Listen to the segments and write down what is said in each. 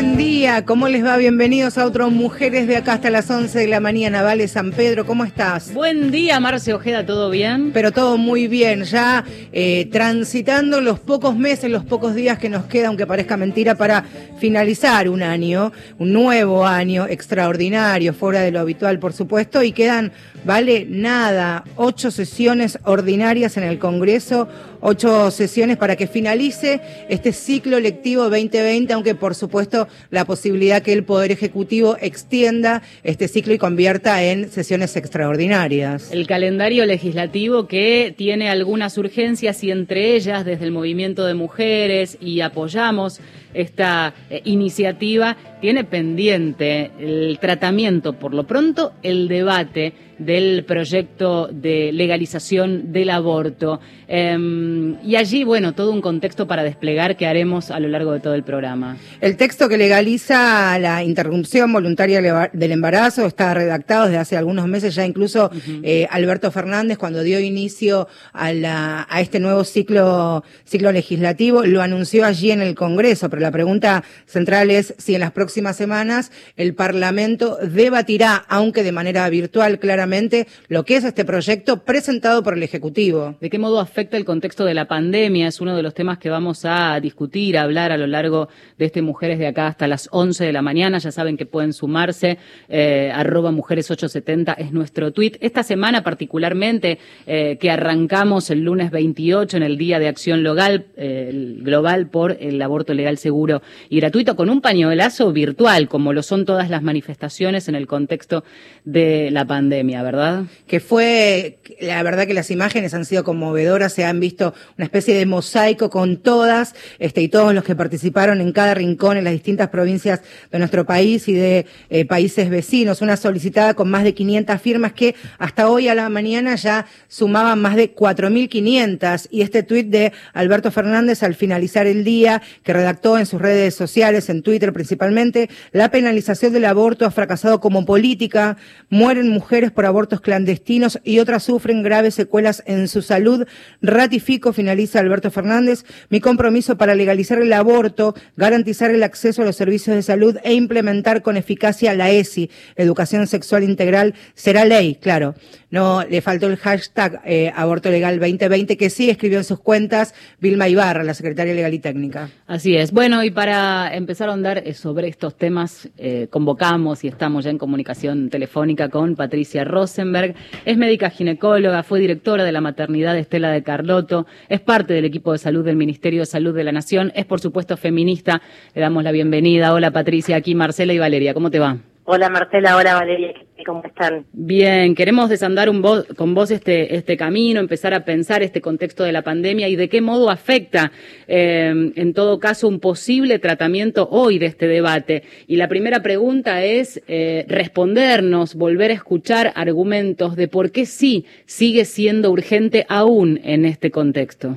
buen día. ¿Cómo les va? Bienvenidos a otros Mujeres de acá hasta las 11 de la mañana. Vale, San Pedro, ¿cómo estás? Buen día, Marce Ojeda, ¿todo bien? Pero todo muy bien. Ya eh, transitando los pocos meses, los pocos días que nos queda, aunque parezca mentira, para finalizar un año, un nuevo año extraordinario, fuera de lo habitual, por supuesto, y quedan, vale, nada, ocho sesiones ordinarias en el Congreso, ocho sesiones para que finalice este ciclo lectivo 2020, aunque por supuesto la posibilidad que el Poder Ejecutivo extienda este ciclo y convierta en sesiones extraordinarias. El calendario legislativo que tiene algunas urgencias y entre ellas desde el movimiento de mujeres y apoyamos esta eh, iniciativa, tiene pendiente el tratamiento, por lo pronto, el debate del proyecto de legalización del aborto. Em, y allí, bueno, todo un contexto para desplegar que haremos a lo largo de todo el programa. El texto que legaliza la interrupción voluntaria del embarazo está redactado desde hace algunos meses, ya incluso eh, Alberto Fernández, cuando dio inicio a, la, a este nuevo ciclo, ciclo legislativo, lo anunció allí en el Congreso, pero la pregunta central es si en las próximas semanas el Parlamento debatirá, aunque de manera virtual, claramente, lo que es este proyecto presentado por el Ejecutivo. ¿De qué modo afecta el contexto de la pandemia? Es uno de los temas que vamos a discutir, hablar a lo largo de este Mujeres de acá hasta las 11 de la mañana. Ya saben que pueden sumarse. Eh, arroba mujeres870 es nuestro tweet. Esta semana particularmente, eh, que arrancamos el lunes 28 en el Día de Acción Local, eh, Global por el aborto legal, seguro y gratuito, con un pañuelazo virtual, como lo son todas las manifestaciones en el contexto de la pandemia. ¿verdad? Que fue, la verdad que las imágenes han sido conmovedoras, se han visto una especie de mosaico con todas, este, y todos los que participaron en cada rincón en las distintas provincias de nuestro país y de eh, países vecinos, una solicitada con más de 500 firmas que hasta hoy a la mañana ya sumaban más de 4.500 y este tuit de Alberto Fernández al finalizar el día que redactó en sus redes sociales, en Twitter principalmente, la penalización del aborto ha fracasado como política, mueren mujeres por abortos clandestinos y otras sufren graves secuelas en su salud. Ratifico, finaliza Alberto Fernández, mi compromiso para legalizar el aborto, garantizar el acceso a los servicios de salud e implementar con eficacia la ESI, Educación Sexual Integral, será ley, claro. No le faltó el hashtag eh, aborto legal 2020 que sí escribió en sus cuentas Vilma Ibarra, la secretaria legal y técnica. Así es. Bueno, y para empezar a eh, sobre estos temas, eh, convocamos y estamos ya en comunicación telefónica con Patricia Rosenberg. Es médica ginecóloga, fue directora de la maternidad Estela de Carlotto, es parte del equipo de salud del Ministerio de Salud de la Nación, es por supuesto feminista. Le damos la bienvenida. Hola Patricia, aquí Marcela y Valeria. ¿Cómo te va? Hola Marcela, hola Valeria, ¿cómo están? Bien, queremos desandar un con vos este, este camino, empezar a pensar este contexto de la pandemia y de qué modo afecta, eh, en todo caso, un posible tratamiento hoy de este debate. Y la primera pregunta es eh, respondernos, volver a escuchar argumentos de por qué sí sigue siendo urgente aún en este contexto.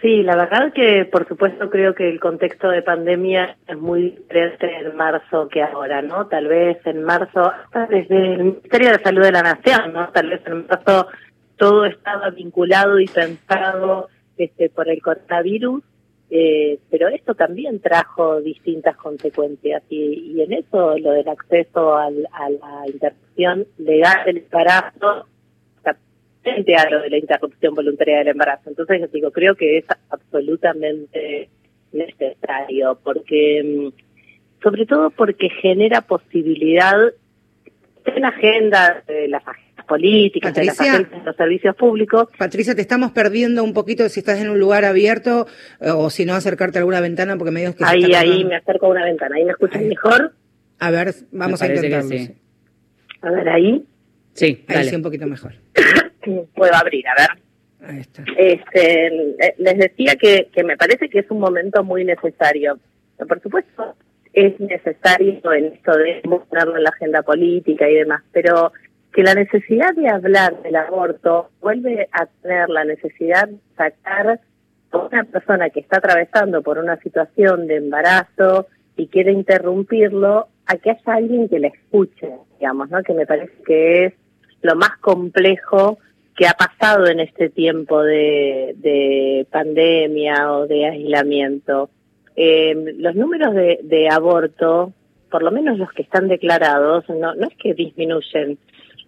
Sí, la verdad que por supuesto creo que el contexto de pandemia es muy diferente en marzo que ahora, ¿no? Tal vez en marzo, desde el Ministerio de Salud de la Nación, ¿no? Tal vez en marzo todo estaba vinculado y pensado este, por el coronavirus, eh, pero esto también trajo distintas consecuencias y, y en eso lo del acceso al, a la interrupción legal del embarazo frente a lo de la interrupción voluntaria del embarazo. Entonces yo digo, creo que es absolutamente necesario, porque mm, sobre todo porque genera posibilidad en la agenda de las agendas políticas, de, las de los servicios públicos. Patricia, te estamos perdiendo un poquito si estás en un lugar abierto eh, o si no acercarte a alguna ventana porque me digo que... Ahí, ahí me acerco a una ventana, ahí me escuchas mejor. A ver, vamos a intentarlo. A ver, ahí. Sí, ahí sí un poquito mejor. puedo abrir, a ver. Este, eh, les decía que, que me parece que es un momento muy necesario. Por supuesto, es necesario en esto de mostrarlo en la agenda política y demás, pero que la necesidad de hablar del aborto vuelve a tener la necesidad de sacar a una persona que está atravesando por una situación de embarazo y quiere interrumpirlo, a que haya alguien que la escuche, digamos, ¿no? Que me parece que es lo más complejo que ha pasado en este tiempo de, pandemia o de aislamiento. eh, los números de, de aborto, por lo menos los que están declarados, no, no es que disminuyen.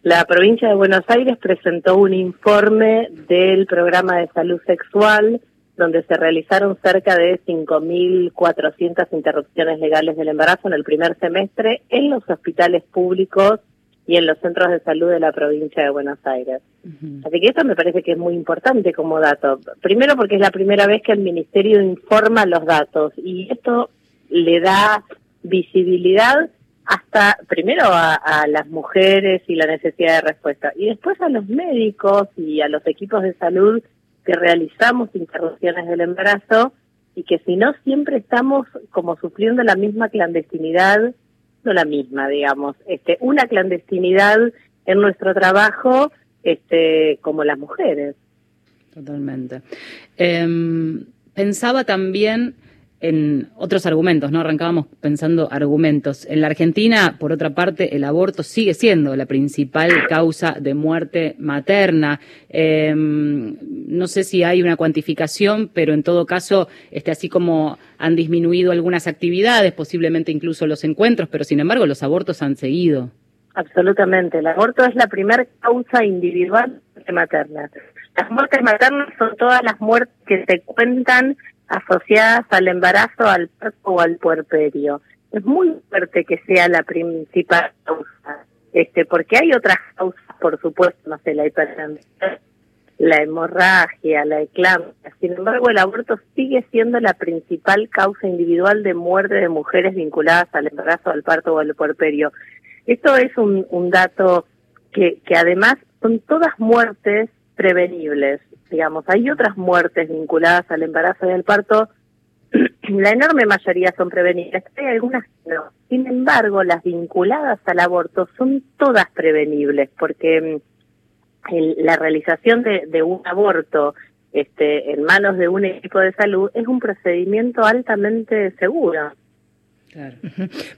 La provincia de Buenos Aires presentó un informe del programa de salud sexual donde se realizaron cerca de 5.400 interrupciones legales del embarazo en el primer semestre en los hospitales públicos y en los centros de salud de la provincia de Buenos Aires. Así que esto me parece que es muy importante como dato. Primero porque es la primera vez que el Ministerio informa los datos y esto le da visibilidad hasta primero a, a, las mujeres y la necesidad de respuesta y después a los médicos y a los equipos de salud que realizamos interrupciones del embarazo y que si no siempre estamos como sufriendo la misma clandestinidad, no la misma, digamos, este, una clandestinidad en nuestro trabajo, este, como las mujeres. Totalmente. Eh, pensaba también en otros argumentos, ¿no? Arrancábamos pensando argumentos. En la Argentina, por otra parte, el aborto sigue siendo la principal causa de muerte materna. Eh, no sé si hay una cuantificación, pero en todo caso, este, así como han disminuido algunas actividades, posiblemente incluso los encuentros, pero sin embargo los abortos han seguido. Absolutamente. El aborto es la primera causa individual de materna. Las muertes maternas son todas las muertes que se cuentan asociadas al embarazo, al parto o al puerperio. Es muy fuerte que sea la principal causa, este, porque hay otras causas, por supuesto, no sé, la hipertensión, la hemorragia, la eclampsia. Sin embargo, el aborto sigue siendo la principal causa individual de muerte de mujeres vinculadas al embarazo, al parto o al puerperio. Esto es un, dato que además son todas muertes prevenibles digamos. Hay otras muertes vinculadas al embarazo y al parto, la enorme mayoría son prevenibles, hay algunas no. Sin embargo, las vinculadas al aborto son todas prevenibles, porque mm, el, la realización de, de un aborto este, en manos de un equipo de salud es un procedimiento altamente seguro. Claro.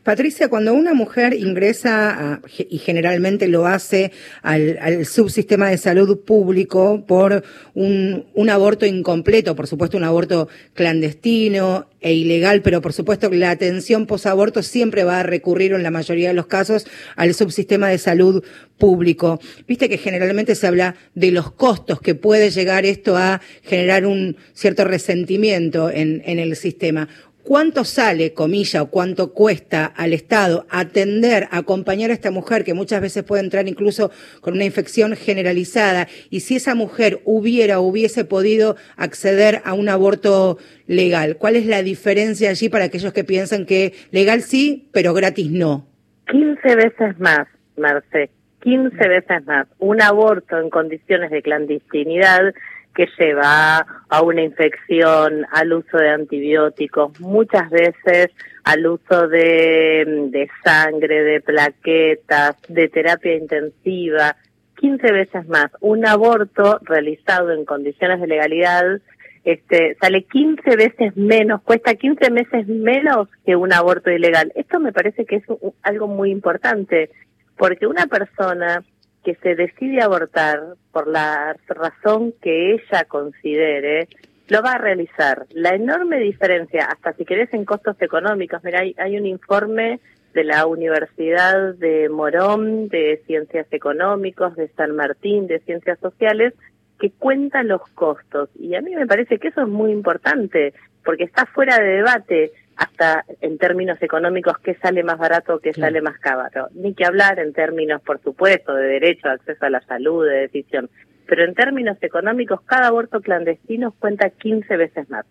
Patricia, cuando una mujer ingresa, y generalmente lo hace al, subsistema de salud público por un, aborto incompleto, por supuesto un aborto clandestino e ilegal, pero por supuesto la atención posaborto siempre va a recurrir en la mayoría de los casos al subsistema de salud público. Viste que generalmente se habla de los costos que puede llegar esto a generar un cierto resentimiento en, en el sistema. ¿Cuánto sale, comilla, o cuánto cuesta al Estado atender, acompañar a esta mujer que muchas veces puede entrar incluso con una infección generalizada? Y si esa mujer hubiera o hubiese podido acceder a un aborto legal, ¿cuál es la diferencia allí para aquellos que piensan que legal sí, pero gratis no? 15 veces más, Marce, 15 veces más. Un aborto en condiciones de clandestinidad que lleva a una infección, al uso de antibióticos, muchas veces al uso de, de sangre, de plaquetas, de terapia intensiva, 15 veces más. Un aborto realizado en condiciones de legalidad este, sale 15 veces menos, cuesta 15 meses menos que un aborto ilegal. Esto me parece que es algo muy importante, porque una persona que se decide abortar por la razón que ella considere, lo va a realizar. La enorme diferencia, hasta si querés en costos económicos, mira, hay, hay un informe de la Universidad de Morón, de Ciencias Económicas, de San Martín, de Ciencias Sociales, que cuenta los costos. Y a mí me parece que eso es muy importante, porque está fuera de debate hasta en términos económicos qué sale más barato, qué claro. sale más caro. Ni que hablar en términos, por supuesto, de derecho, de acceso a la salud, de decisión. Pero en términos económicos, cada aborto clandestino cuenta 15 veces más.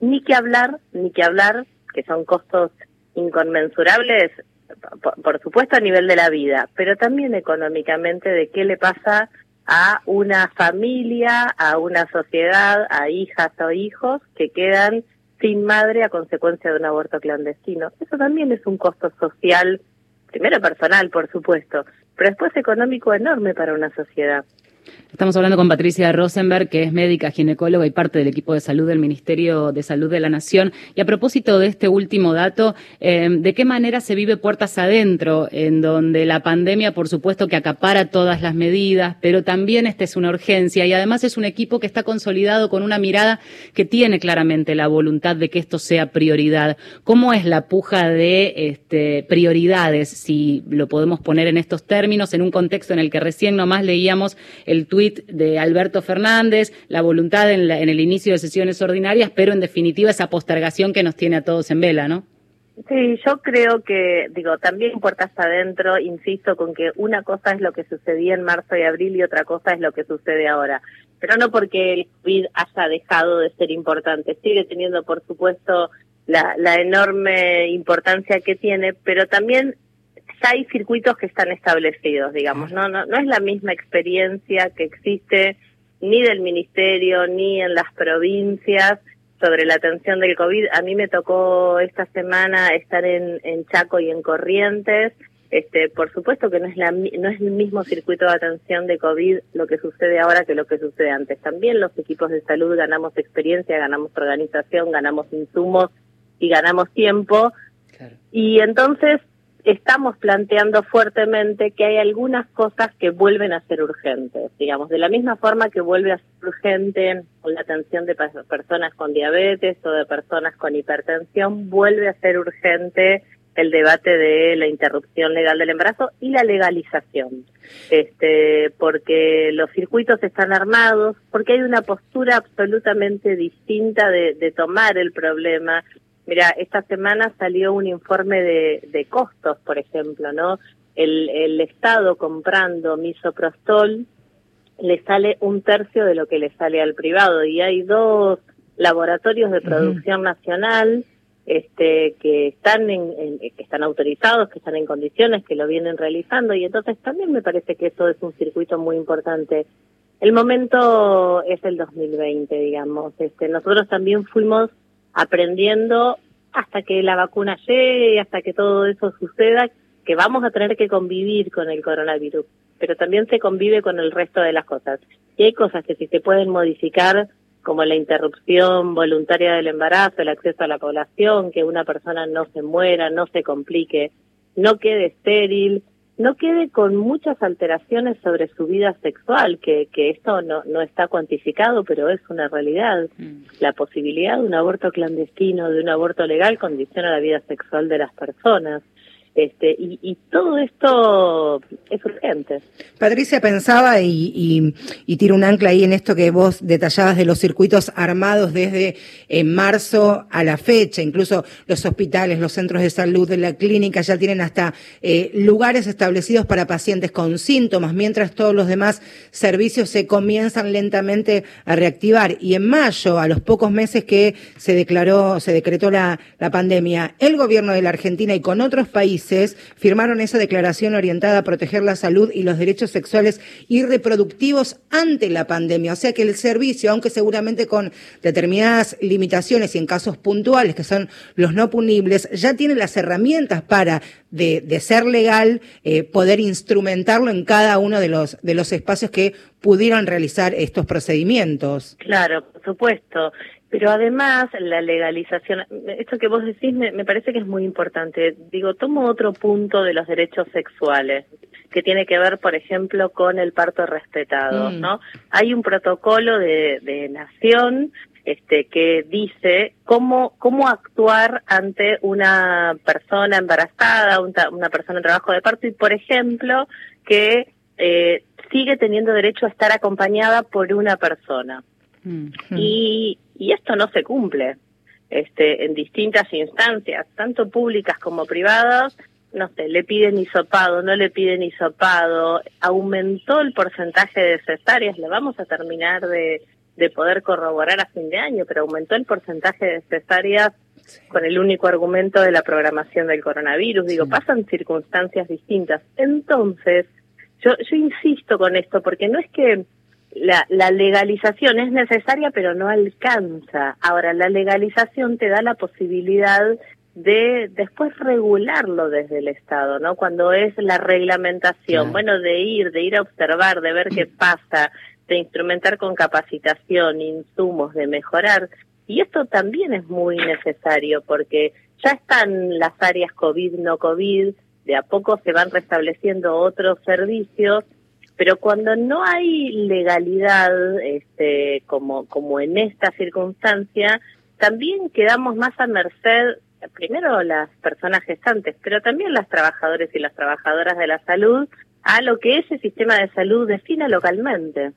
Ni que hablar, ni que hablar, que son costos inconmensurables, por, por supuesto a nivel de la vida, pero también económicamente de qué le pasa a una familia, a una sociedad, a hijas o hijos que quedan sin madre a consecuencia de un aborto clandestino. Eso también es un costo social, primero personal, por supuesto, pero después económico enorme para una sociedad. Estamos hablando con Patricia Rosenberg, que es médica, ginecóloga y parte del equipo de salud del Ministerio de Salud de la Nación. Y a propósito de este último dato, eh, ¿de qué manera se vive puertas adentro, en donde la pandemia, por supuesto, que acapara todas las medidas, pero también esta es una urgencia y además es un equipo que está consolidado con una mirada que tiene claramente la voluntad de que esto sea prioridad? ¿Cómo es la puja de este, prioridades, si lo podemos poner en estos términos, en un contexto en el que recién nomás leíamos el tuit de Alberto Fernández, la voluntad en, el inicio de sesiones ordinarias, pero en definitiva esa postergación que nos tiene a todos en vela, ¿no? Sí, yo creo que, digo, también puertas adentro, insisto con que una cosa es lo que sucedía en marzo y abril y otra cosa es lo que sucede ahora. Pero no porque el COVID haya dejado de ser importante, sigue teniendo, por supuesto, la, la enorme importancia que tiene, pero también ya hay circuitos que están establecidos, digamos, no, no, no es la misma experiencia que existe ni del ministerio ni en las provincias sobre la atención del COVID. A mí me tocó esta semana estar en, en Chaco y en Corrientes. Este, por supuesto que no es la no es el mismo circuito de atención de COVID lo que sucede ahora que lo que sucede antes. También los equipos de salud ganamos experiencia, ganamos organización, ganamos insumos y ganamos tiempo. Y entonces estamos planteando fuertemente que hay algunas cosas que vuelven a ser urgentes, digamos, de la misma forma que vuelve a ser urgente la atención de personas con diabetes o de personas con hipertensión, vuelve a ser urgente el debate de la interrupción legal del embarazo y la legalización, este, porque los circuitos están armados, porque hay una postura absolutamente distinta de, de tomar el problema Mira, esta semana salió un informe de, costos, por ejemplo, ¿no? El, Estado comprando misoprostol le sale un tercio de lo que le sale al privado y hay dos laboratorios de producción nacional este, que están en, que están autorizados, que están en condiciones, que lo vienen realizando y entonces también me parece que eso es un circuito muy importante. El momento es el 2020, digamos. Este, nosotros también fuimos aprendiendo hasta que la vacuna llegue hasta que todo eso suceda, que vamos a tener que convivir con el coronavirus, pero también se convive con el resto de las cosas. Y hay cosas que si se pueden modificar, como la interrupción voluntaria del embarazo, el acceso a la población, que una persona no se muera, no se complique, no quede estéril, no quede con muchas alteraciones sobre su vida sexual, que, que esto no, no está cuantificado, pero es una realidad. Mm. La posibilidad de un aborto clandestino, de un aborto legal, condiciona la vida sexual de las personas. Este, y, y, todo esto es urgente. Patricia pensaba y, y, tiro un ancla ahí en esto que vos detallabas de los circuitos armados desde eh, marzo a la fecha, incluso los hospitales, los centros de salud, de la clínica ya tienen hasta eh, lugares establecidos para pacientes con síntomas, mientras todos los demás servicios se comienzan lentamente a reactivar. Y en mayo, a los pocos meses que se declaró, se decretó la, la pandemia, el gobierno de la Argentina y con otros países firmaron esa declaración orientada a proteger la salud y los derechos sexuales y reproductivos ante la pandemia. O sea que el servicio, aunque seguramente con determinadas limitaciones y en casos puntuales que son los no punibles, ya tiene las herramientas para, de, ser legal, eh, poder instrumentarlo en cada uno de los, de los espacios que pudieron realizar estos procedimientos. Claro, por supuesto. Pero además, la legalización, esto que vos decís me, me, parece que es muy importante. Digo, tomo otro punto de los derechos sexuales, que tiene que ver, por ejemplo, con el parto respetado, mm. ¿no? Hay un protocolo de, de nación este, que dice cómo, cómo actuar ante una persona embarazada, una persona en trabajo de parto y, por ejemplo, que eh, sigue teniendo derecho a estar acompañada por una persona. Mm. Y, y esto no se cumple este, en distintas instancias, tanto públicas como privadas, no sé, le piden hisopado, no le piden hisopado, aumentó el porcentaje de cesáreas, le vamos a terminar de, de poder corroborar a fin de año, pero aumentó el porcentaje de cesáreas con el único argumento de la programación del coronavirus. Digo, pasan circunstancias distintas. Entonces, yo, yo insisto con esto, porque no es que la, la legalización es necesaria pero no alcanza. Ahora, la legalización te da la posibilidad de después regularlo desde el Estado, ¿no? Cuando es la reglamentación, bueno, de ir, de ir a observar, de ver qué pasa, de instrumentar con capacitación, insumos, de mejorar. Y esto también es muy necesario porque ya están las áreas COVID, no COVID, de a poco se van restableciendo otros servicios, pero cuando no hay legalidad, este, como, como en esta circunstancia, también quedamos más a merced, primero las personas gestantes, pero también las trabajadores y las trabajadoras de la salud, a lo que ese sistema de salud defina localmente.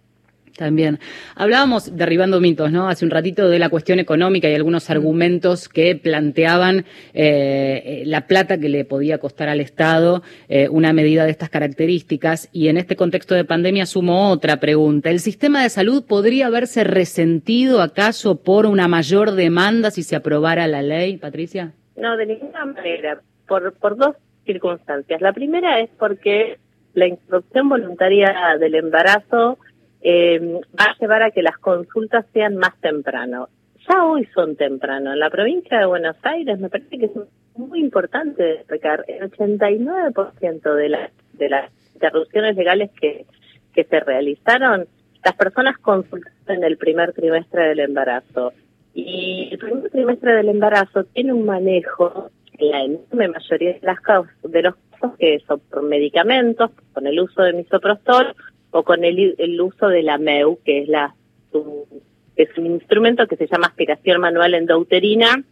También. Hablábamos, derribando mitos, ¿no? Hace un ratito de la cuestión económica y algunos mm. argumentos que planteaban eh, la plata que le podía costar al Estado eh, una medida de estas características. Y en este contexto de pandemia sumo otra pregunta. ¿El sistema de salud podría haberse resentido acaso por una mayor demanda si se aprobara la ley, Patricia? No, de ninguna manera. Por, por dos circunstancias. La primera es porque la interrupción voluntaria del embarazo eh, va a llevar a que las consultas sean más temprano. Ya hoy son temprano. En la provincia de Buenos Aires me parece que es muy importante destacar el 89% de las de las interrupciones legales que, se realizaron, las personas consultaron en el primer trimestre del embarazo. Y el primer trimestre del embarazo tiene un manejo, en la enorme mayoría de, las de los casos, que son por medicamentos, con el uso de misoprostol o con el, el uso de la MEU, que es la es un instrumento que se llama aspiración manual endouterina,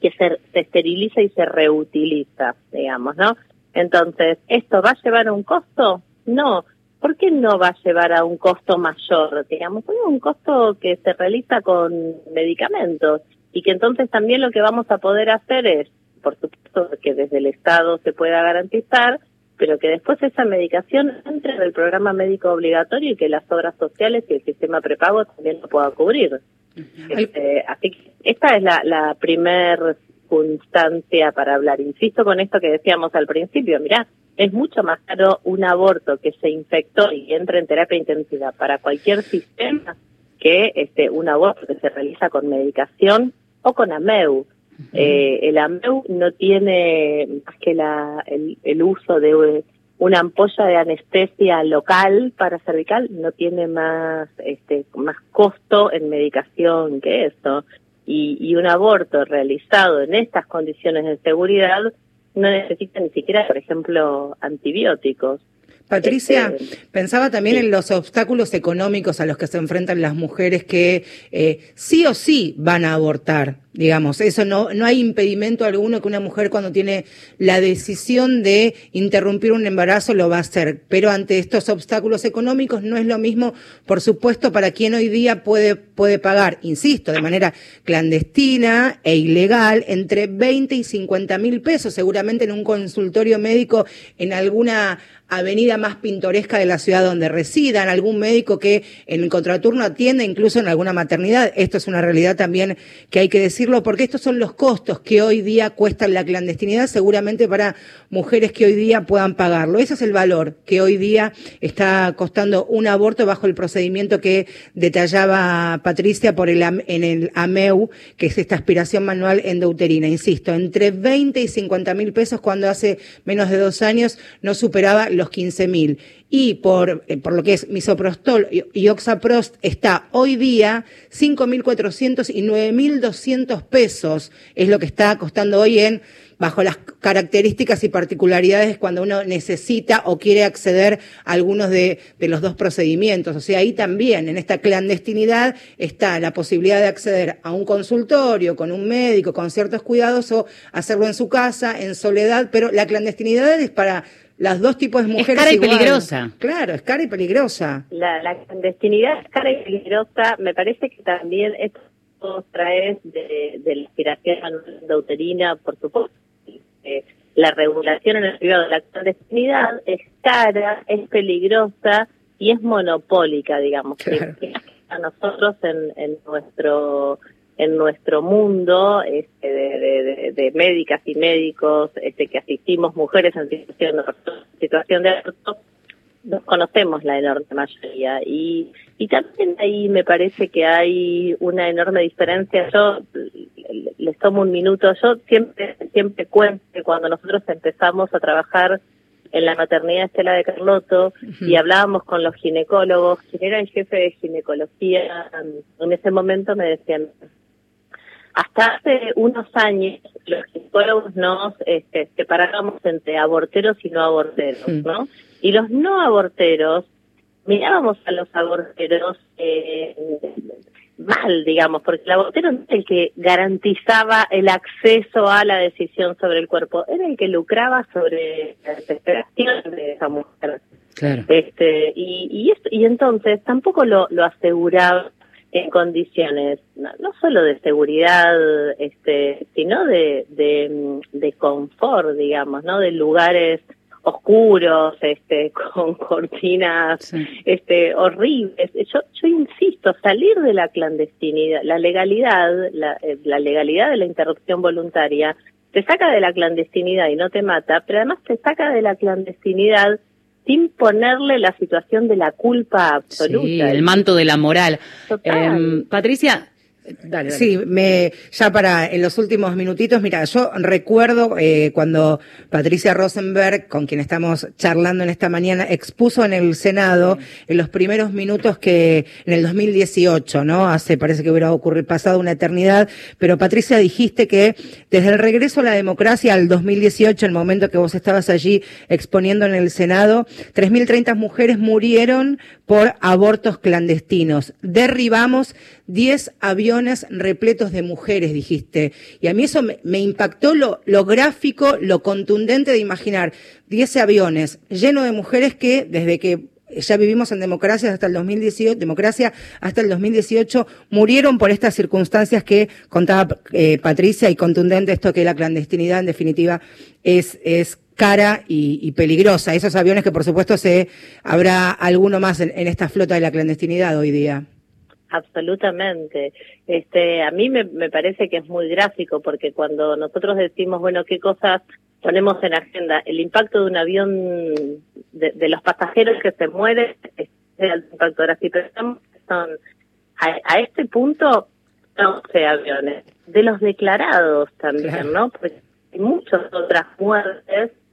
que se, se esteriliza y se reutiliza, digamos, ¿no? Entonces, ¿esto va a llevar a un costo? No. ¿Por qué no va a llevar a un costo mayor? Digamos, es un costo que se realiza con medicamentos y que entonces también lo que vamos a poder hacer es, por supuesto, que desde el Estado se pueda garantizar, pero que después esa medicación entre en el programa médico obligatorio y que las obras sociales y el sistema prepago también lo pueda cubrir. Este, así que esta es la, la primer circunstancia para hablar. Insisto con esto que decíamos al principio, mirá, es mucho más caro un aborto que se infectó y entra en terapia intensiva para cualquier sistema que este un aborto que se realiza con medicación o con AMEU. Eh, el AMEU no tiene más que la, el, uso de una ampolla de anestesia local para cervical, no tiene más, este, más costo en medicación que eso. Y, y un aborto realizado en estas condiciones de seguridad no necesita ni siquiera, por ejemplo, antibióticos. Patricia, este, pensaba también en los obstáculos económicos a los que se enfrentan las mujeres que eh, sí o sí van a abortar. Digamos, eso no, no hay impedimento alguno que una mujer cuando tiene la decisión de interrumpir un embarazo lo va a hacer. Pero ante estos obstáculos económicos no es lo mismo, por supuesto, para quien hoy día puede, puede pagar, insisto, de manera clandestina e ilegal, entre 20 y 50 mil pesos, seguramente en un consultorio médico en alguna avenida más pintoresca de la ciudad donde residan, algún médico que en el contraturno atiende, incluso en alguna maternidad. Esto es una realidad también que hay que decir porque estos son los costos que hoy día cuestan la clandestinidad, seguramente para mujeres que hoy día puedan pagarlo. Ese es el valor que hoy día está costando un aborto bajo el procedimiento que detallaba Patricia por el, en el AMEU, que es esta aspiración manual endouterina. Insisto, entre 20 y 50 mil pesos cuando hace menos de dos años no superaba los 15 mil y por, eh, por lo que es misoprostol y oxaprost está hoy día 5.400 y 9.200 pesos es lo que está costando hoy en bajo las características y particularidades cuando uno necesita o quiere acceder a algunos de, de, los dos procedimientos. O sea, ahí también, en esta clandestinidad, está la posibilidad de acceder a un consultorio con un médico, con ciertos cuidados, o hacerlo en su casa, en soledad, pero la clandestinidad es para las dos tipos de mujeres. Es cara y peligrosa. Claro, es cara y peligrosa. La, la clandestinidad es cara y peligrosa. Me parece que también esto trae de, de la inspiración uterina, por supuesto. Eh, la regulación en el privado de la clandestinidad es cara, es peligrosa y es monopólica, digamos. a nosotros en, en nuestro en nuestro mundo este, de, de, médicas y médicos este, que asistimos mujeres en situación, situación de aborto, nos conocemos la enorme mayoría. Y, y también ahí me parece que hay una enorme diferencia. Yo les tomo un minuto, yo siempre siempre cuento que cuando nosotros empezamos a trabajar en la maternidad Estela de Carlotto y hablábamos con los ginecólogos, quien era el jefe de ginecología, en ese momento me decían, hasta hace unos años los ginecólogos nos este, separábamos entre aborteros y no aborteros, ¿no? Y los no aborteros mirábamos a los aborteros eh, mal, digamos, porque el abortero no es el que garantizaba el acceso a la decisión sobre el cuerpo, era el que lucraba sobre la desesperación de esa mujer. Claro. Este, y, y, esto, y entonces tampoco lo, lo aseguraba en condiciones no, no, solo de seguridad, este, sino de, de, de confort, digamos, ¿no? De lugares oscuros, este, con cortinas, este, horribles. Yo, yo insisto, salir de la clandestinidad, la legalidad, la, eh, la legalidad de la interrupción voluntaria, te saca de la clandestinidad y no te mata, pero además te saca de la clandestinidad sin ponerle la situación de la culpa absoluta. Sí, el manto de la moral. Eh, Patricia, Sí, me, ya para en los últimos minutitos, mira, yo recuerdo eh, cuando Patricia Rosenberg, con quien estamos charlando en esta mañana, expuso en el Senado en los primeros minutos que en el 2018, ¿no? Hace, parece que hubiera ocurrido pasado una eternidad, pero Patricia dijiste que desde el regreso a la democracia al 2018, el momento que vos estabas allí exponiendo en el Senado, 3.030 mujeres murieron por abortos clandestinos. Derribamos 10 aviones repletos de mujeres, dijiste. Y a mí eso me, impactó lo, lo, gráfico, lo contundente de imaginar 10 aviones llenos de mujeres que desde que ya vivimos en democracia hasta el 2018, democracia hasta el 2018, murieron por estas circunstancias que contaba eh, Patricia y contundente esto que la clandestinidad en definitiva es, es cara y, peligrosa. Esos aviones que por supuesto se habrá alguno más en esta flota de la clandestinidad hoy día. Absolutamente. Este, a mí me, me, parece que es muy gráfico porque cuando nosotros decimos, bueno, qué cosas ponemos en agenda, el impacto de un avión, de, los pasajeros que se mueren, es el impacto gráfico. Son, a, a este punto, 11 aviones. De los declarados también, ¿no? Porque hay muchas otras muertes que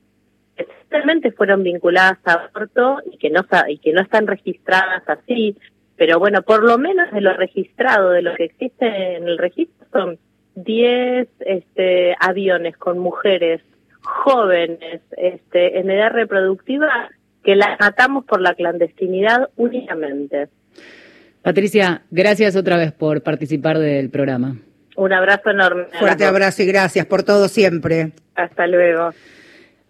realmente fueron vinculadas a aborto y que no y que no están registradas así pero bueno, por lo menos de lo registrado, de lo que existe en el registro, son 10 este, aviones con mujeres jóvenes este, en edad reproductiva que las matamos por la clandestinidad únicamente. Patricia, gracias otra vez por participar del programa. Un abrazo enorme. Fuerte abrazo y gracias por todo siempre. Hasta luego.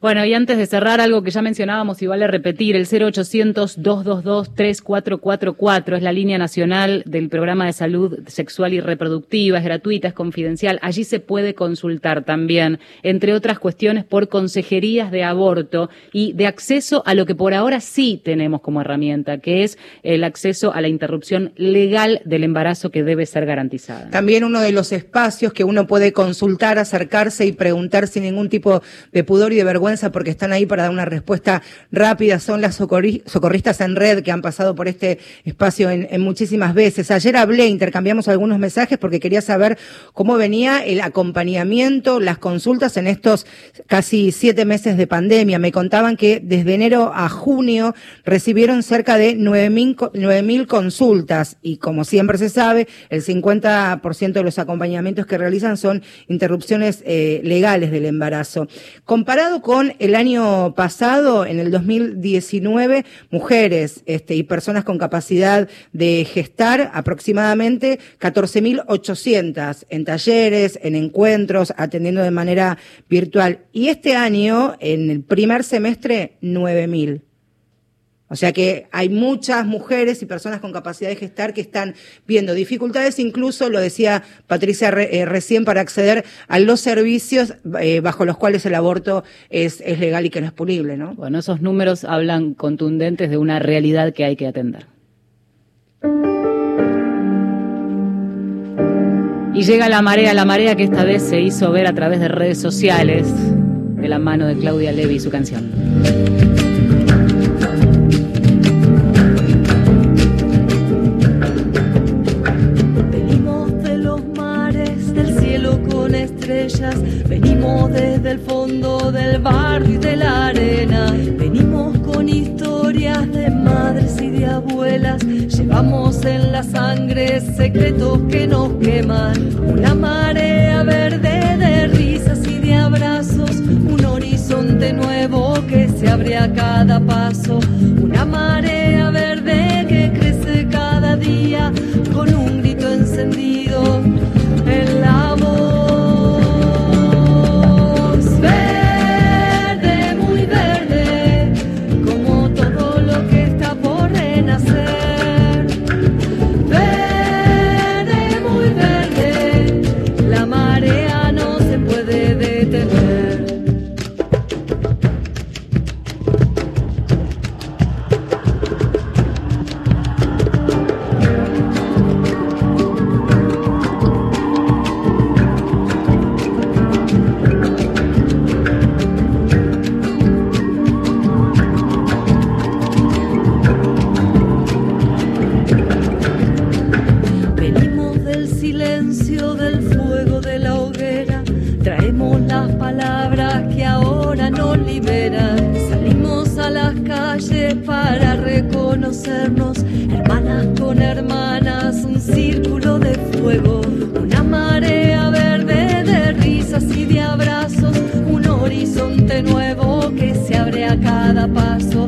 Bueno, y antes de cerrar, algo que ya mencionábamos y vale repetir, el 0800-222-3444 es la línea nacional del programa de salud sexual y reproductiva, es gratuita, es confidencial. Allí se puede consultar también, entre otras cuestiones, por consejerías de aborto y de acceso a lo que por ahora sí tenemos como herramienta, que es el acceso a la interrupción legal del embarazo que debe ser garantizada. También uno de los espacios que uno puede consultar, acercarse y preguntar sin ningún tipo de pudor y de vergüenza porque están ahí para dar una respuesta rápida. Son las socorristas en red que han pasado por este espacio en, muchísimas veces. Ayer hablé, intercambiamos algunos mensajes porque quería saber cómo venía el acompañamiento, las consultas en estos casi siete meses de pandemia. Me contaban que desde enero a junio recibieron cerca de 9.000 mil consultas y como siempre se sabe, el 50% de los acompañamientos que realizan son interrupciones eh, legales del embarazo. Comparado con el año pasado, en el 2019, mujeres este, y personas con capacidad de gestar aproximadamente 14.800 en talleres, en encuentros, atendiendo de manera virtual. Y este año, en el primer semestre, 9.000. O sea que hay muchas mujeres y personas con capacidad de gestar que están viendo dificultades, incluso lo decía Patricia eh, recién, para acceder a los servicios eh, bajo los cuales el aborto es, legal y que no es punible, ¿no? Bueno, esos números hablan contundentes de una realidad que hay que atender. Y llega la marea, la marea que esta vez se hizo ver a través de redes sociales, de la mano de Claudia Levy y su canción. Del barrio y de la arena. Venimos con historias de madres y de abuelas. Llevamos en la sangre secretos que nos queman. Una marea verde de risas y de abrazos. Un horizonte nuevo que se abre a cada paso. Una marea verde que crece cada día con un horizonte nuevo que se abre a cada paso.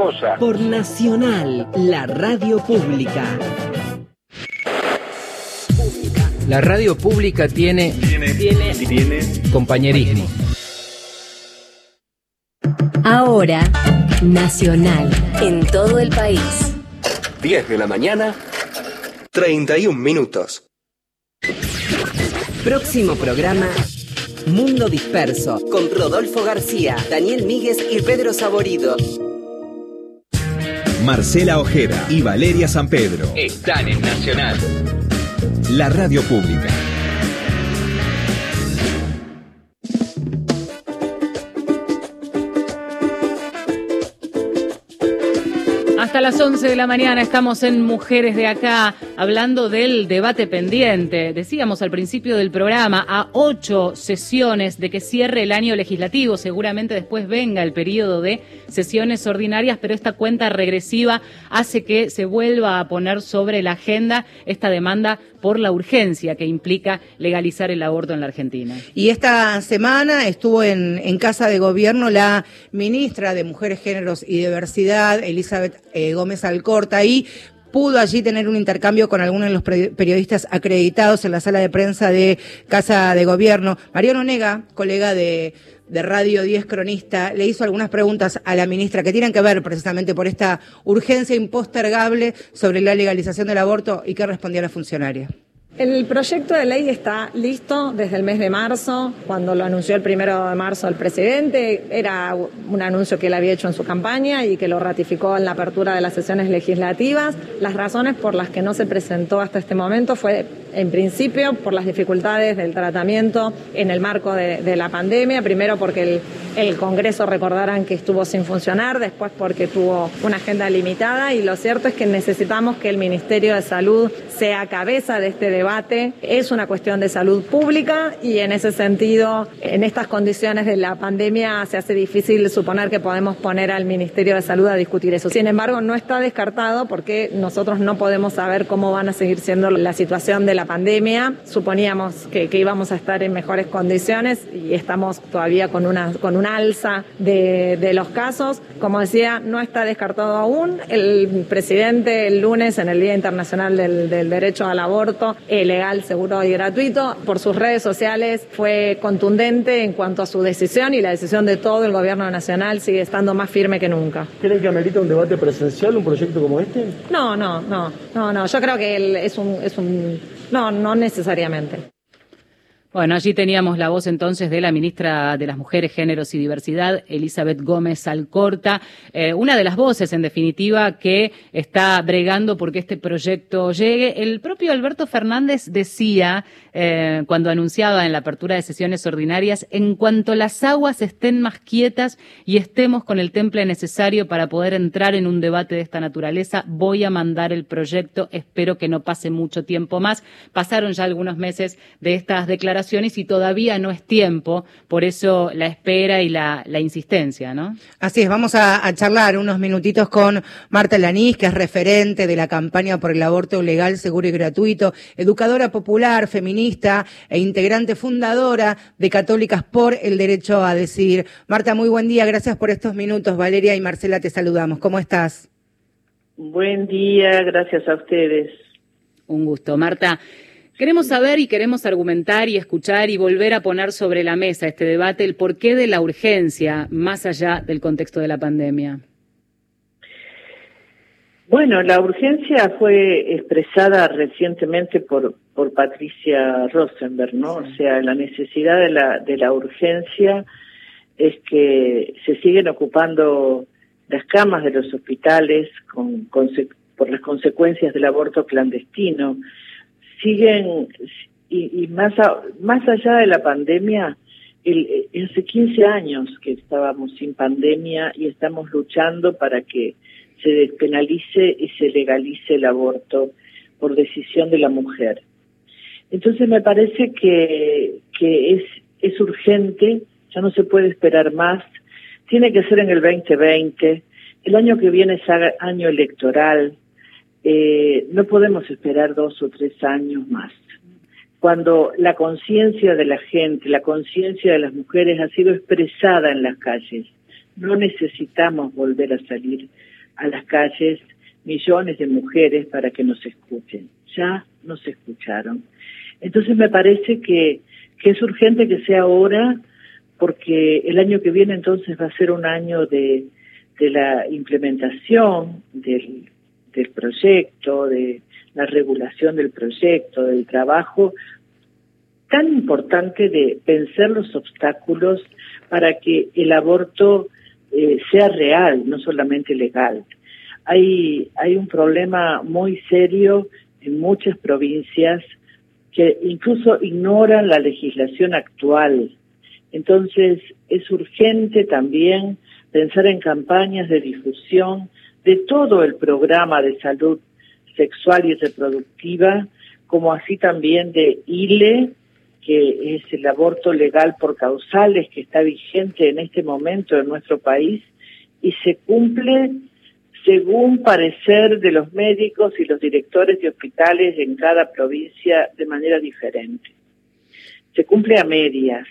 cosa. Por Nacional, la radio pública. La radio pública tiene, Tiene, tiene. compañerismo. Ahora, Nacional, en todo el país. 10 de la mañana, 31 minutos. Próximo programa. Mundo Disperso, con Rodolfo García, Daniel Míguez y Pedro Saborido. Marcela Ojeda y Valeria San Pedro. Están en Nacional. La radio pública. Hasta las 11 de la mañana estamos en Mujeres de Acá hablando del debate pendiente. Decíamos al principio del programa, a ocho sesiones de que cierre el año legislativo. Seguramente después venga el periodo de sesiones ordinarias, pero esta cuenta regresiva hace que se vuelva a poner sobre la agenda esta demanda por la urgencia que implica legalizar el aborto en la Argentina. Y esta semana estuvo en, en Casa de Gobierno la ministra de Mujeres, Géneros y Diversidad, Elizabeth eh, Gómez Alcorta, y pudo allí tener un intercambio con algunos de los periodistas acreditados en la sala de prensa de Casa de Gobierno. Mariano Nega, colega de, de Radio 10 Cronista, le hizo algunas preguntas a la ministra que tienen que ver precisamente por esta urgencia impostergable sobre la legalización del aborto y qué respondía la funcionaria. El proyecto de ley está listo desde el mes de marzo, cuando lo anunció el primero de marzo el presidente. Era un anuncio que él había hecho en su campaña y que lo ratificó en la apertura de las sesiones legislativas. Las razones por las que no se presentó hasta este momento fue En principio, por las dificultades del tratamiento en el marco de, la pandemia, primero porque el, el Congreso recordarán que estuvo sin funcionar, después porque tuvo una agenda limitada y lo cierto es que necesitamos que el Ministerio de Salud sea cabeza de este debate. Es una cuestión de salud pública y en ese sentido, en estas condiciones de la pandemia se hace difícil suponer que podemos poner al Ministerio de Salud a discutir eso. Sin embargo, no está descartado porque nosotros no podemos saber cómo van a seguir siendo la situación de la pandemia. Suponíamos que, íbamos a estar en mejores condiciones y estamos todavía con una, con una alza de, los casos. Como decía, no está descartado aún. El presidente el lunes en el Día Internacional del Derecho al Aborto, eh, legal, seguro y gratuito, por sus redes sociales fue contundente en cuanto a su decisión y la decisión de todo el gobierno nacional sigue estando más firme que nunca. ¿Cree que amerita un debate presencial un proyecto como este? No, no, no, no, no. Yo creo que es un, es un, no, no necesariamente. Bueno, allí teníamos la voz entonces de la ministra de las Mujeres, Géneros y Diversidad, Elizabeth Gómez Alcorta, eh, una de las voces, en definitiva, que está bregando porque este proyecto llegue. El propio Alberto Fernández decía, eh, cuando anunciaba en la apertura de sesiones ordinarias, en cuanto las aguas estén más quietas y estemos con el temple necesario para poder entrar en un debate de esta naturaleza, voy a mandar el proyecto. Espero que no pase mucho tiempo más. Pasaron ya algunos meses de estas declaraciones y todavía no es tiempo, por eso la espera y la, la insistencia, ¿no? Así es, vamos a, a charlar unos minutitos con Marta Lanís, que es referente de la campaña por el aborto legal, seguro y gratuito, educadora popular, feminista e integrante fundadora de Católicas por el Derecho a Decidir. Marta, muy buen día, gracias por estos minutos. Valeria y Marcela te saludamos. ¿Cómo estás? Buen día, gracias a ustedes. Un gusto. Marta, queremos saber y queremos argumentar y escuchar y volver a poner sobre la mesa este debate el porqué de la urgencia más allá del contexto de la pandemia. Bueno, la urgencia fue expresada recientemente por, por Patricia Rosenberg, ¿no? O sea, la necesidad de la, de la urgencia es que se siguen ocupando las camas de los hospitales con, por las consecuencias del aborto clandestino. Siguen, y, y más, más allá de la pandemia, el, el- hace 15 años que estábamos sin pandemia y estamos luchando para que se despenalice y se legalice el aborto por decisión de la mujer. Entonces me parece que, que es, es urgente, ya no se puede esperar más, tiene que ser en el 2020, el año que viene es año electoral, eh, no podemos esperar dos o tres años más. Cuando la conciencia de la gente, la conciencia de las mujeres ha sido expresada en las calles, no necesitamos volver a salir a las calles millones de mujeres para que nos escuchen. Ya nos escucharon. Entonces me parece que, que es urgente que sea ahora porque el año que viene entonces va a ser un año de, de la implementación del, del proyecto, de la regulación del proyecto, del trabajo tan importante de vencer los obstáculos para que el aborto eh, sea real, no solamente legal. Hay, hay un problema muy serio en muchas provincias que incluso ignoran la legislación actual. Entonces, es urgente también pensar en campañas de difusión de todo el programa de salud sexual y reproductiva, como así también de ILE, que es el aborto legal por causales que está vigente en este momento en nuestro país y se cumple según parecer de los médicos y los directores de hospitales en cada provincia de manera diferente. Se cumple a medias.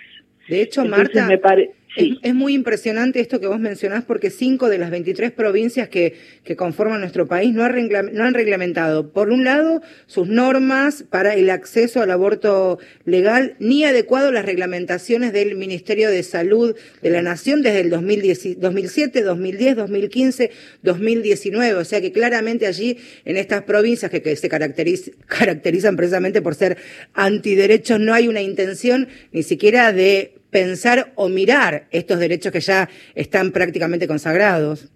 De hecho, Entonces, Marta, me pare- es, es muy impresionante esto que vos mencionás porque cinco de las 23 provincias que, que conforman nuestro país no, regla- no han reglamentado, por un lado, sus normas para el acceso al aborto legal, ni adecuado las reglamentaciones del Ministerio de Salud de la Nación desde el 2010 2007, 2010, 2015, 2019. O sea que claramente allí, en estas provincias que, que se caracteriz- caracterizan precisamente por ser antiderechos, no hay una intención ni siquiera de pensar o mirar estos derechos que ya están prácticamente consagrados.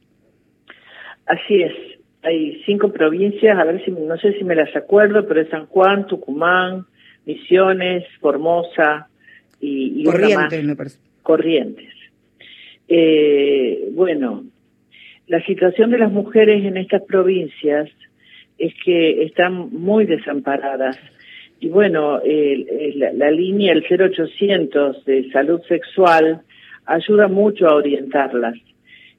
Así es. hay cinco provincias, a ver si, no sé si me las acuerdo, pero es San Juan, Tucumán, Misiones, Formosa y, y Corrientes, me parece. Corrientes. Eh, bueno, la situación de las mujeres en estas provincias es que están muy desamparadas. Y bueno, la, la, línea, el 0800 de salud sexual, ayuda mucho a orientarlas.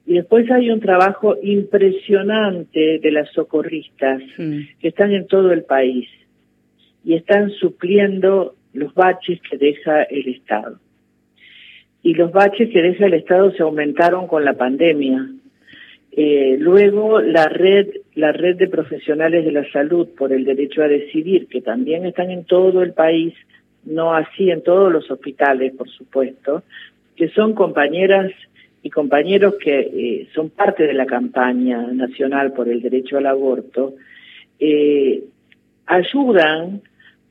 Y después hay un trabajo impresionante de las socorristas Mm. que están en todo el país y están supliendo los baches que deja el Estado. Y los baches que deja el Estado se aumentaron con la pandemia. Eh, luego la red, la red de profesionales de la salud por el derecho a decidir, que también están en todo el país, no así en todos los hospitales, por supuesto, que son compañeras y compañeros que eh, son parte de la campaña nacional por el derecho al aborto, eh, ayudan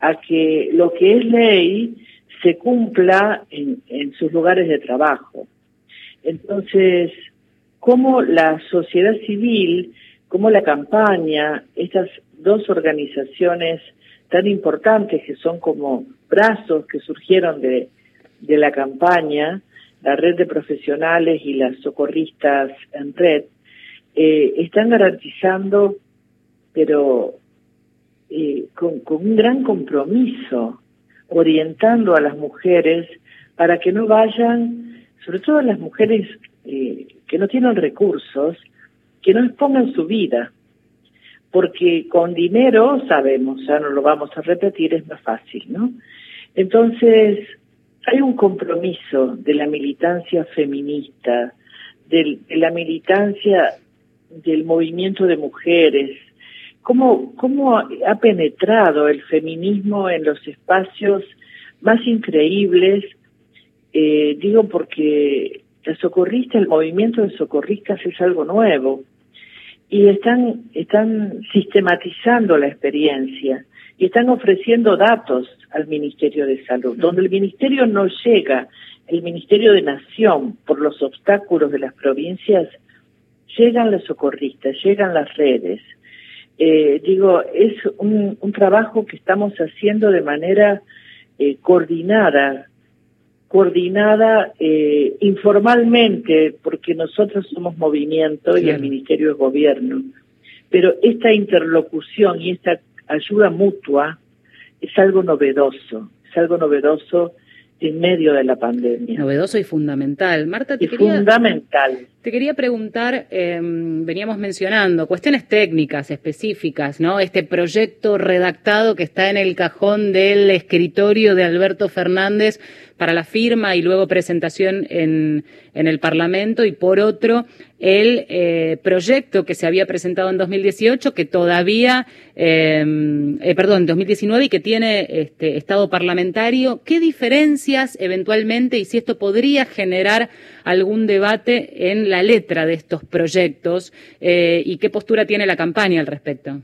a que lo que es ley se cumpla en, en sus lugares de trabajo. Entonces, cómo la sociedad civil, cómo la campaña, estas dos organizaciones tan importantes que son como brazos que surgieron de, de la campaña, la red de profesionales y las socorristas en red, eh, están garantizando, pero eh, con, con un gran compromiso, orientando a las mujeres para que no vayan, sobre todo las mujeres eh, que no tienen recursos, que no expongan su vida, porque con dinero, sabemos, ya no lo vamos a repetir, es más fácil, ¿no? Entonces, hay un compromiso de la militancia feminista, de la militancia del movimiento de mujeres, cómo, cómo ha penetrado el feminismo en los espacios más increíbles, eh, digo porque la socorrista, el movimiento de socorristas es algo nuevo y están, están sistematizando la experiencia y están ofreciendo datos al Ministerio de Salud, donde el Ministerio no llega, el Ministerio de Nación, por los obstáculos de las provincias, llegan los socorristas, llegan las redes. Eh, digo, es un, un, trabajo que estamos haciendo de manera eh, coordinada, coordinada eh, informalmente, porque nosotros somos movimiento y el Ministerio es gobierno. Pero esta interlocución y esta ayuda mutua es algo novedoso, es algo novedoso en medio de la pandemia. Novedoso y fundamental. Marta, te y quería, fundamental. Te quería preguntar, eh, veníamos mencionando cuestiones técnicas específicas, ¿no? Este proyecto redactado que está en el cajón del escritorio de Alberto Fernández para la firma y luego presentación en, en el Parlamento y por otro el eh, proyecto que se había presentado en 2018 que todavía, eh, eh, perdón, 2019 y que tiene este estado parlamentario. ¿Qué diferencias eventualmente y si esto podría generar algún debate en la letra de estos proyectos eh, y qué postura tiene la campaña al respecto?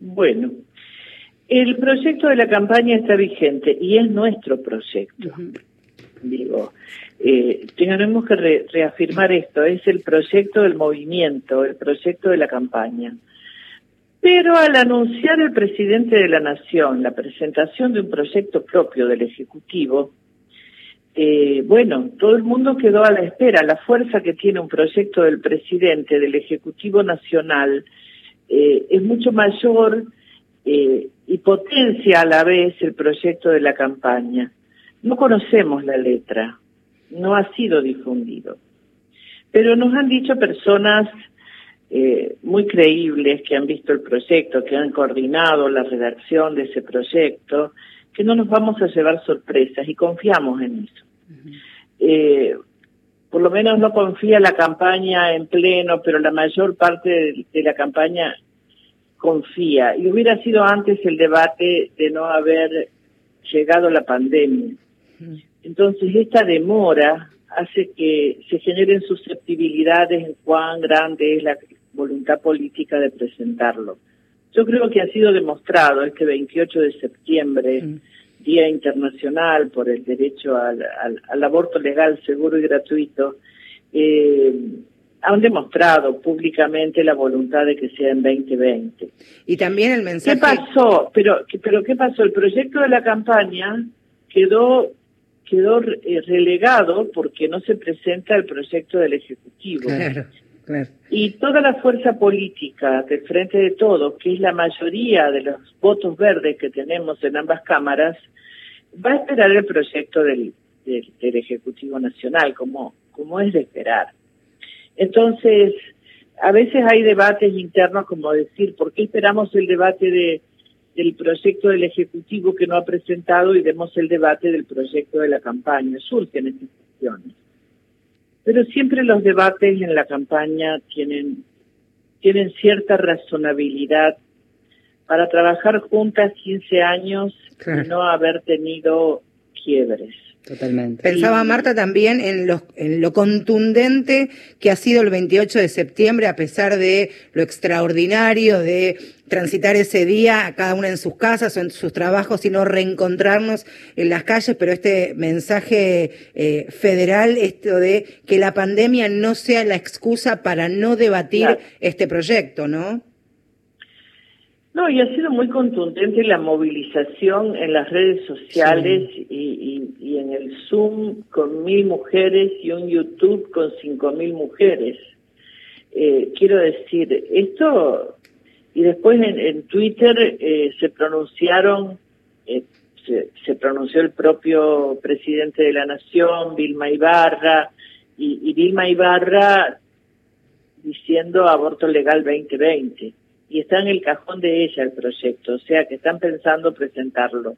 Bueno, el proyecto de la campaña está vigente y es nuestro proyecto. Uh -huh. Digo, eh, tenemos que re reafirmar esto, es el proyecto del movimiento, el proyecto de la campaña. Pero al anunciar el presidente de la Nación la presentación de un proyecto propio del Ejecutivo, eh, bueno, todo el mundo quedó a la espera. La fuerza que tiene un proyecto del presidente del Ejecutivo Nacional eh, es mucho mayor eh, y potencia a la vez el proyecto de la campaña. No conocemos la letra, no ha sido difundido. Pero nos han dicho personas muy creíbles que han visto el proyecto, que han coordinado la redacción de ese proyecto, que no nos vamos a llevar sorpresas y confiamos en eso. Uh -huh. eh, por lo menos no confía la campaña en pleno, pero la mayor parte de, de la campaña confía. Y hubiera sido antes el debate de no haber llegado la pandemia. Entonces, esta demora hace que se generen susceptibilidades en cuán grande es la voluntad política de presentarlo. Yo creo que ha sido demostrado este 28 de septiembre, mm. Internacional por el Derecho al, al, al, aborto legal, seguro y gratuito, eh, han demostrado públicamente la voluntad de que sea en 2020. Y también el mensaje... ¿Qué pasó? Pero, pero ¿qué pasó? El proyecto de la campaña quedó quedó eh, relegado porque no se presenta el proyecto del Ejecutivo. Claro, Y toda la fuerza política del Frente de Todos, que es la mayoría de los votos verdes que tenemos en ambas cámaras, va a esperar el proyecto del, del, del Ejecutivo Nacional, como, como es de esperar. Entonces, a veces hay debates internos como decir, ¿por qué esperamos el debate de, del proyecto del Ejecutivo que no ha presentado y demos el debate del proyecto de la campaña? Surgen estas cuestiones. Pero siempre los debates en la campaña tienen, tienen cierta razonabilidad para trabajar juntas 15 años y no haber tenido quiebres. Totalmente. Pensaba Marta también en lo, en lo contundente que ha sido el 28 de septiembre, a pesar de lo extraordinario de transitar ese día, cada una en sus casas o en sus trabajos, sino reencontrarnos en las calles, pero este mensaje eh, federal, esto de que la pandemia no sea la excusa para no debatir Claro. este proyecto, ¿no? No, y ha sido muy contundente la movilización en las redes sociales y, y- y en el Zoom con mil mujeres y un YouTube con cinco mil mujeres. Eh, quiero decir, esto, y después en, en Twitter eh, se pronunciaron, eh, se, se pronunció el propio presidente de la Nación, Vilma Ibarra, y, y Vilma Ibarra diciendo aborto legal 2020 y está en el cajón de ella el proyecto, o sea que están pensando presentarlo.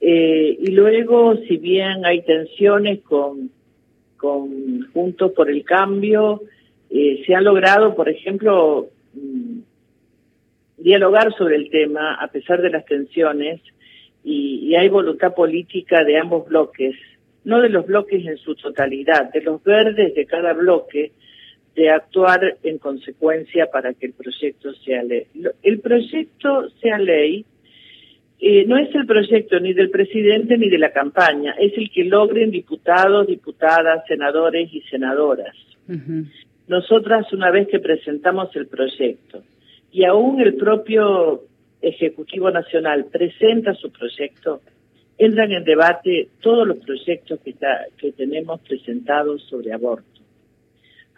Eh, y luego, si bien hay tensiones con, con Juntos por el Cambio, eh, se ha logrado, por ejemplo, mm, dialogar sobre el tema a pesar de las tensiones y, y hay voluntad política de ambos bloques, no de los bloques en su totalidad, de los verdes de cada bloque, de actuar en consecuencia para que el proyecto sea ley. El proyecto sea ley eh, no es el proyecto ni del presidente ni de la campaña, es el que logren diputados, diputadas, senadores y senadoras. Nosotras, una vez que presentamos el proyecto y aún el propio Ejecutivo Nacional presenta su proyecto, entran en debate todos los proyectos que, está- que tenemos presentados sobre aborto.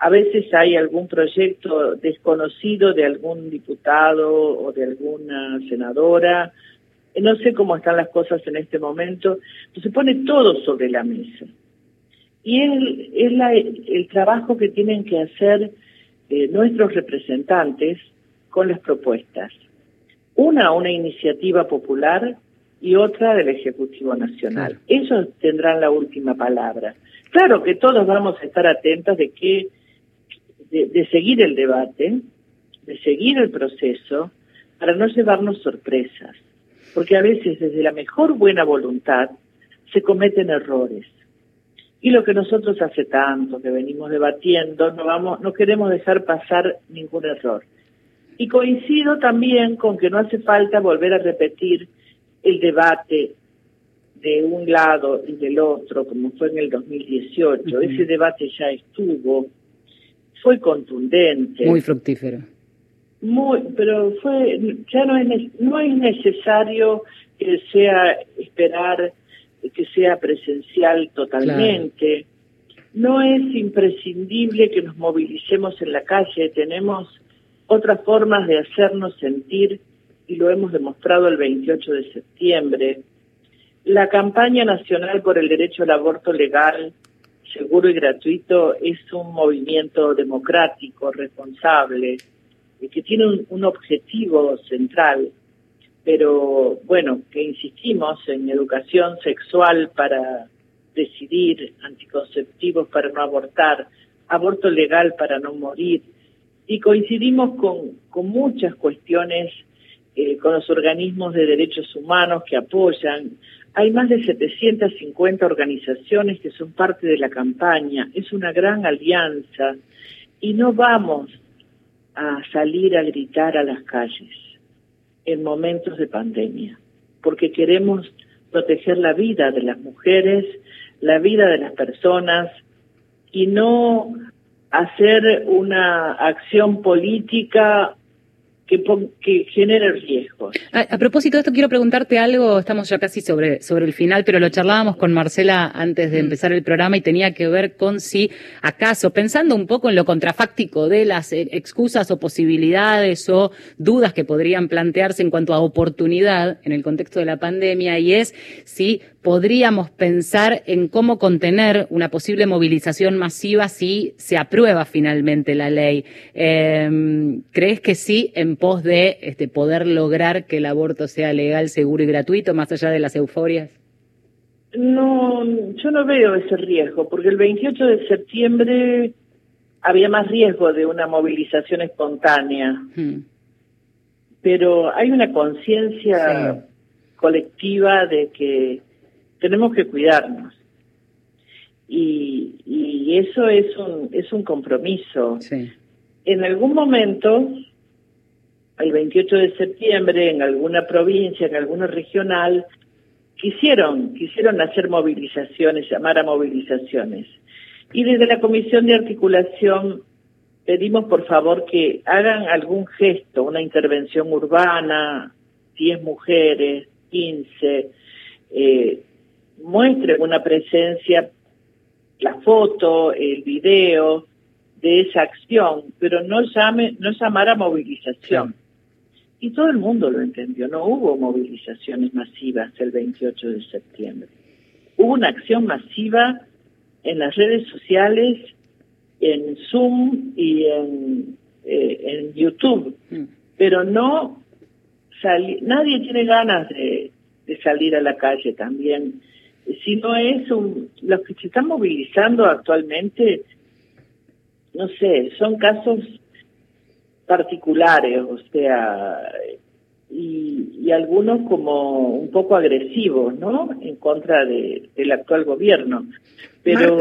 A veces hay algún proyecto desconocido de algún diputado o de alguna senadora. No sé cómo están las cosas en este momento. pero se pone todo sobre la mesa. Y es, es la- el trabajo que tienen que hacer eh, nuestros representantes con las propuestas. Una, una iniciativa popular y otra del Ejecutivo Nacional. Ellos tendrán la última palabra. Claro que todos vamos a estar atentos de que de, de seguir el debate, de seguir el proceso, para no llevarnos sorpresas. Porque a veces desde la mejor buena voluntad se cometen errores. Y lo que nosotros hace tanto que venimos debatiendo, no vamos, no queremos dejar pasar ningún error. Y coincido también con que no hace falta volver a repetir el debate de un lado y del otro, como fue en el 2018. Ese debate ya estuvo, fue contundente. Muy fructífero. Muy, pero fue, ya no es, no es necesario que sea esperar que sea presencial totalmente. No es imprescindible que nos movilicemos en la calle. Tenemos otras formas de hacernos sentir y lo hemos demostrado el 28 de septiembre. La campaña nacional por el derecho al aborto legal, seguro y gratuito es un movimiento democrático, responsable, que tiene un, objetivo central, pero bueno, que insistimos en educación sexual para decidir, anticonceptivos para no abortar, aborto legal para no morir, y coincidimos con, con muchas cuestiones eh, con los organismos de derechos humanos que apoyan. Hay más de 750 organizaciones que son parte de la campaña. Es una gran alianza y no vamos a salir a gritar a las calles en momentos de pandemia, porque queremos proteger la vida de las mujeres, la vida de las personas y no hacer una acción política que, que genere riesgos. A, propósito de esto, quiero preguntarte algo, estamos ya casi sobre, sobre el final, pero lo charlábamos con Marcela antes de mm. empezar el programa y tenía que ver con si acaso, pensando un poco en lo contrafáctico de las eh, excusas o posibilidades o dudas que podrían plantearse en cuanto a oportunidad en el contexto de la pandemia, y es si podríamos pensar en cómo contener una posible movilización masiva si se aprueba finalmente la ley. Em, ¿Crees que sí en pos de este, poder lograr que el aborto sea legal, seguro y gratuito, más allá de las euforias? No, yo no veo ese riesgo, porque el 28 de septiembre había más riesgo de una movilización espontánea. Hmm. Pero hay una conciencia colectiva de que tenemos que cuidarnos. Y, y eso es un, es un compromiso. En algún momento, el 28 de septiembre, en alguna provincia, en alguna regional, quisieron, quisieron hacer movilizaciones, llamar a movilizaciones. Y desde la Comisión de Articulación pedimos por favor que hagan algún gesto, una intervención urbana, 10 mujeres, 15, eh, muestren una presencia, la foto, el video de esa acción, pero no llame, no llamar a movilización. Y todo el mundo lo entendió, no hubo movilizaciones masivas el 28 de septiembre. Hubo una acción masiva en las redes sociales, en Zoom y en, eh, en YouTube, mm. pero no nadie tiene ganas de, de salir a la calle también no es un, los que se están movilizando actualmente, no sé, son casos particulares, o sea, y, y algunos como un poco agresivos, ¿no? En contra de, del actual gobierno. Pero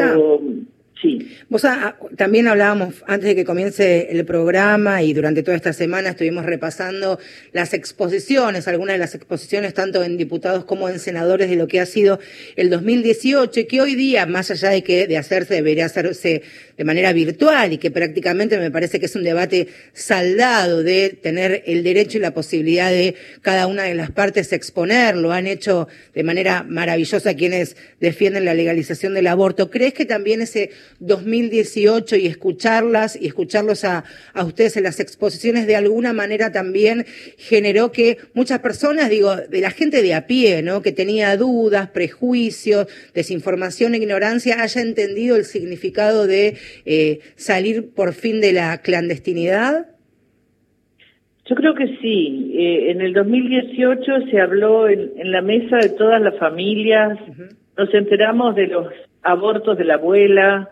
Sí. Vos ah, también hablábamos antes de que comience el programa y durante toda esta semana estuvimos repasando las exposiciones, algunas de las exposiciones tanto en diputados como en senadores de lo que ha sido el 2018 y que hoy día, más allá de que de hacerse, debería hacerse de manera virtual y que prácticamente me parece que es un debate saldado de tener el derecho y la posibilidad de cada una de las partes exponerlo. Han hecho de manera maravillosa quienes defienden la legalización del aborto. ¿Crees que también ese 2018 y escucharlas y escucharlos a, a ustedes en las exposiciones de alguna manera también generó que muchas personas, digo, de la gente de a pie, ¿no? Que tenía dudas, prejuicios, desinformación, ignorancia, haya entendido el significado de eh, salir por fin de la clandestinidad? Yo creo que sí. Eh, en el 2018 se habló en, la mesa de todas las familias, nos enteramos de los abortos de la abuela,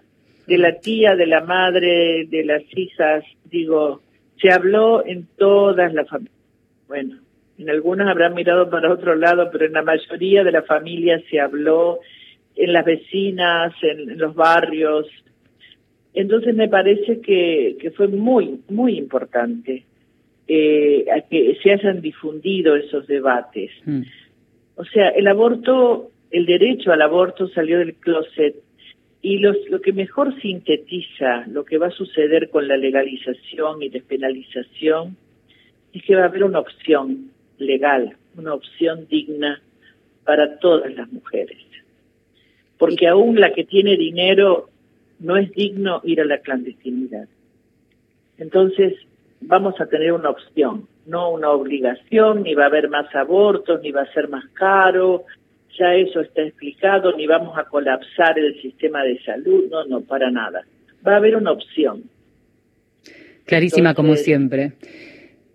de la tía, de la madre, de las hijas, digo, se habló en todas las familias. Bueno, en algunas habrán mirado para otro lado, pero en la mayoría de las familias se habló, en las vecinas, en, los barrios. Entonces me parece que, que fue muy, muy importante eh, que se hayan difundido esos debates. Mm. O sea, el aborto, el derecho al aborto salió del closet y lo que mejor sintetiza lo que va a suceder con la legalización y despenalización es que va a haber una opción legal, una opción digna para todas las mujeres. Porque aún la que tiene dinero no es digno ir a la clandestinidad. Entonces, vamos a tener una opción, no una obligación, ni va a haber más abortos, ni va a ser más caro, ya eso está explicado, ni vamos a colapsar el sistema de salud, no, no, para nada. Va a haber una opción. Clarísima como siempre.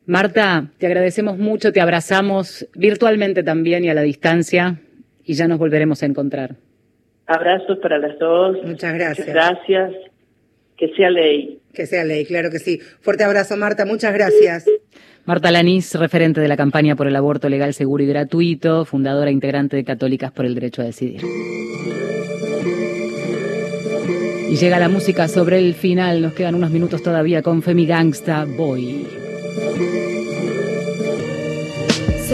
Marta, te agradecemos mucho, te abrazamos virtualmente también y a la distancia y ya nos volveremos a encontrar. Abrazos para las dos. Muchas gracias. gracias. Que sea ley. Que sea ley, claro que sí. Fuerte abrazo, Marta. Muchas gracias. Marta Lanís, referente de la campaña por el aborto legal, seguro y gratuito, fundadora e integrante de Católicas por el Derecho a Decidir. Y llega la música sobre el final, nos quedan unos minutos todavía con Femi Gangsta Boy.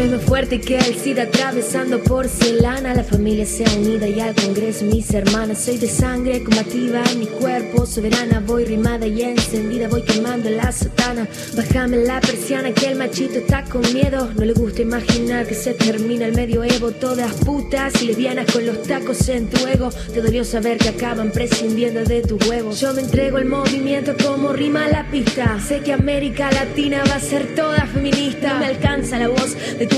Se fuerte que el SIDA atravesando porcelana. La familia sea unida y al Congreso mis hermanas. Soy de sangre combativa mi cuerpo, soberana. Voy rimada y encendida, voy quemando la sotana. Bájame la persiana que el machito está con miedo. No le gusta imaginar que se termina el medioevo. Todas putas y lesbianas con los tacos en tu ego. Te dolió saber que acaban prescindiendo de tu huevo. Yo me entrego el movimiento como rima la pista. Sé que América Latina va a ser toda feminista. Me alcanza la voz de tu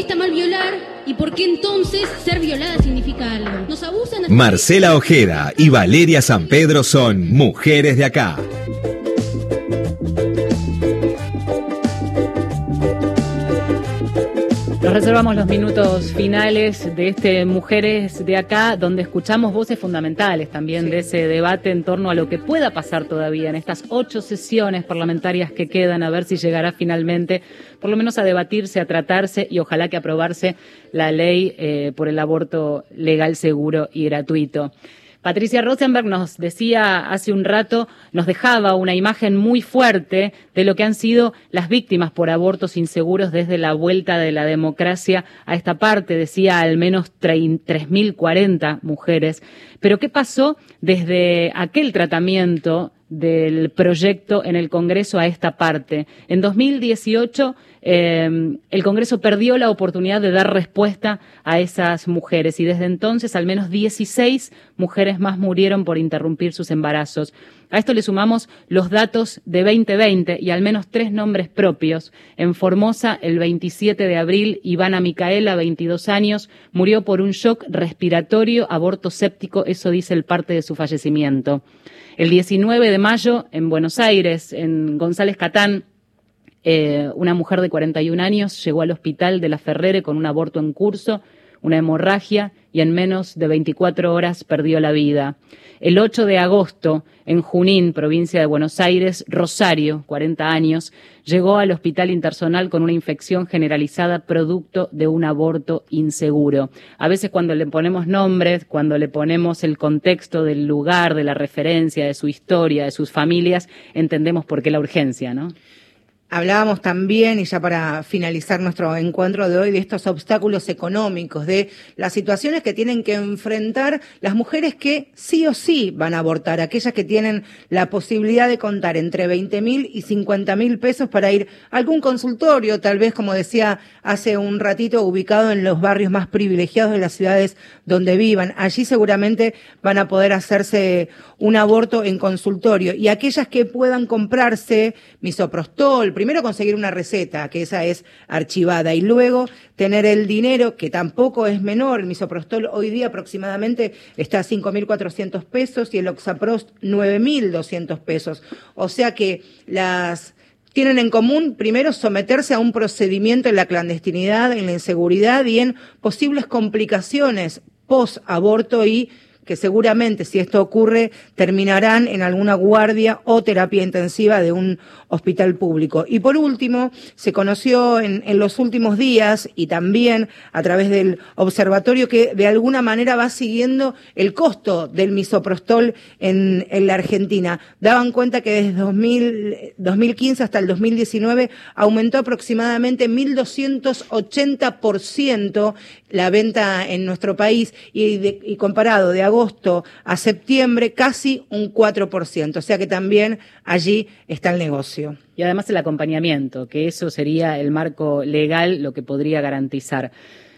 Qué está mal violar y por qué entonces ser violada significa algo. Nos abusan Marcela Ojeda y Valeria San Pedro son mujeres de acá. Nos reservamos los minutos finales de este Mujeres de acá, donde escuchamos voces fundamentales también de ese debate en torno a lo que pueda pasar todavía en estas ocho sesiones parlamentarias que quedan, a ver si llegará finalmente, por lo menos a debatirse, a tratarse y ojalá que aprobarse la ley eh, por el aborto legal, seguro y gratuito. Patricia Rosenberg nos decía hace un rato, nos dejaba una imagen muy fuerte de lo que han sido las víctimas por abortos inseguros desde la vuelta de la democracia a esta parte, decía al menos 3.040 mujeres. Pero ¿qué pasó desde aquel tratamiento del proyecto en el Congreso a esta parte? En 2018 eh, el Congreso perdió la oportunidad de dar respuesta a esas mujeres y desde entonces al menos 16 mujeres más murieron por interrumpir sus embarazos. A esto le sumamos los datos de 2020 y al menos tres nombres propios. En Formosa, el 27 de abril, Ivana Micaela, 22 años, murió por un shock respiratorio, aborto séptico, eso dice el parte de su fallecimiento. El 19 de mayo, en Buenos Aires, en González Catán, eh, una mujer de 41 años llegó al hospital de la Ferrere con un aborto en curso, una hemorragia y en menos de 24 horas perdió la vida. El 8 de agosto, en Junín, provincia de Buenos Aires, Rosario, 40 años, llegó al hospital intersonal con una infección generalizada producto de un aborto inseguro. A veces cuando le ponemos nombres, cuando le ponemos el contexto del lugar, de la referencia, de su historia, de sus familias, entendemos por qué la urgencia, ¿no? Hablábamos también, y ya para finalizar nuestro encuentro de hoy, de estos obstáculos económicos, de las situaciones que tienen que enfrentar las mujeres que sí o sí van a abortar, aquellas que tienen la posibilidad de contar entre 20 mil y 50 mil pesos para ir a algún consultorio, tal vez, como decía hace un ratito, ubicado en los barrios más privilegiados de las ciudades donde vivan. Allí seguramente van a poder hacerse un aborto en consultorio. Y aquellas que puedan comprarse misoprostol, primero conseguir una receta, que esa es archivada, y luego tener el dinero, que tampoco es menor. El misoprostol hoy día aproximadamente está a 5.400 pesos y el oxaprost 9.200 pesos. O sea que las tienen en común primero someterse a un procedimiento en la clandestinidad, en la inseguridad y en posibles complicaciones post aborto y que seguramente si esto ocurre terminarán en alguna guardia o terapia intensiva de un hospital público. Y por último, se conoció en, los últimos días y también a través del observatorio que de alguna manera va siguiendo el costo del misoprostol en, la Argentina. Daban cuenta que desde 2000, 2015 hasta el 2019 aumentó aproximadamente 1.280% la venta en nuestro país y, y comparado de agosto a septiembre casi un 4%. O sea que también allí está el negocio. Y además el acompañamiento, que eso sería el marco legal lo que podría garantizar.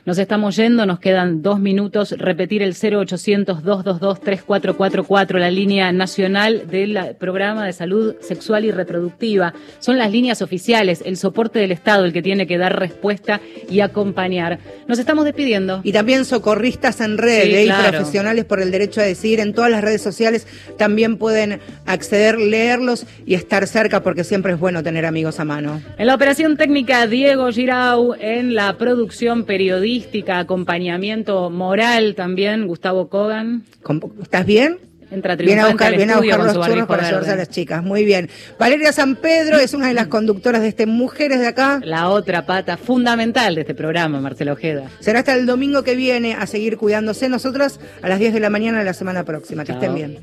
Nos estamos yendo, nos quedan dos minutos. Repetir el 0800-222-3444, la línea nacional del programa de salud sexual y reproductiva. Son las líneas oficiales, el soporte del Estado, el que tiene que dar respuesta y acompañar. Nos estamos despidiendo. Y también socorristas en red, Sí, ¿eh? y profesionales por el derecho a decidir. En todas las redes sociales también pueden acceder, leerlos y estar cerca porque siempre es bueno tener amigos a mano. En la operación técnica, Diego Girau. En la producción periodística, acompañamiento moral también, Gustavo Kogan. ¿Estás bien? Entra Viene a buscar, viene a estudio buscar los churros para llevarse a las chicas. Muy bien. Valeria San Pedro es una de las conductoras de este Mujeres de Acá. La otra pata fundamental de este programa, Marcela Ojeda. Será hasta el domingo que viene a seguir cuidándose. Nosotras a las 10 de la mañana de la semana próxima. Que estén bien.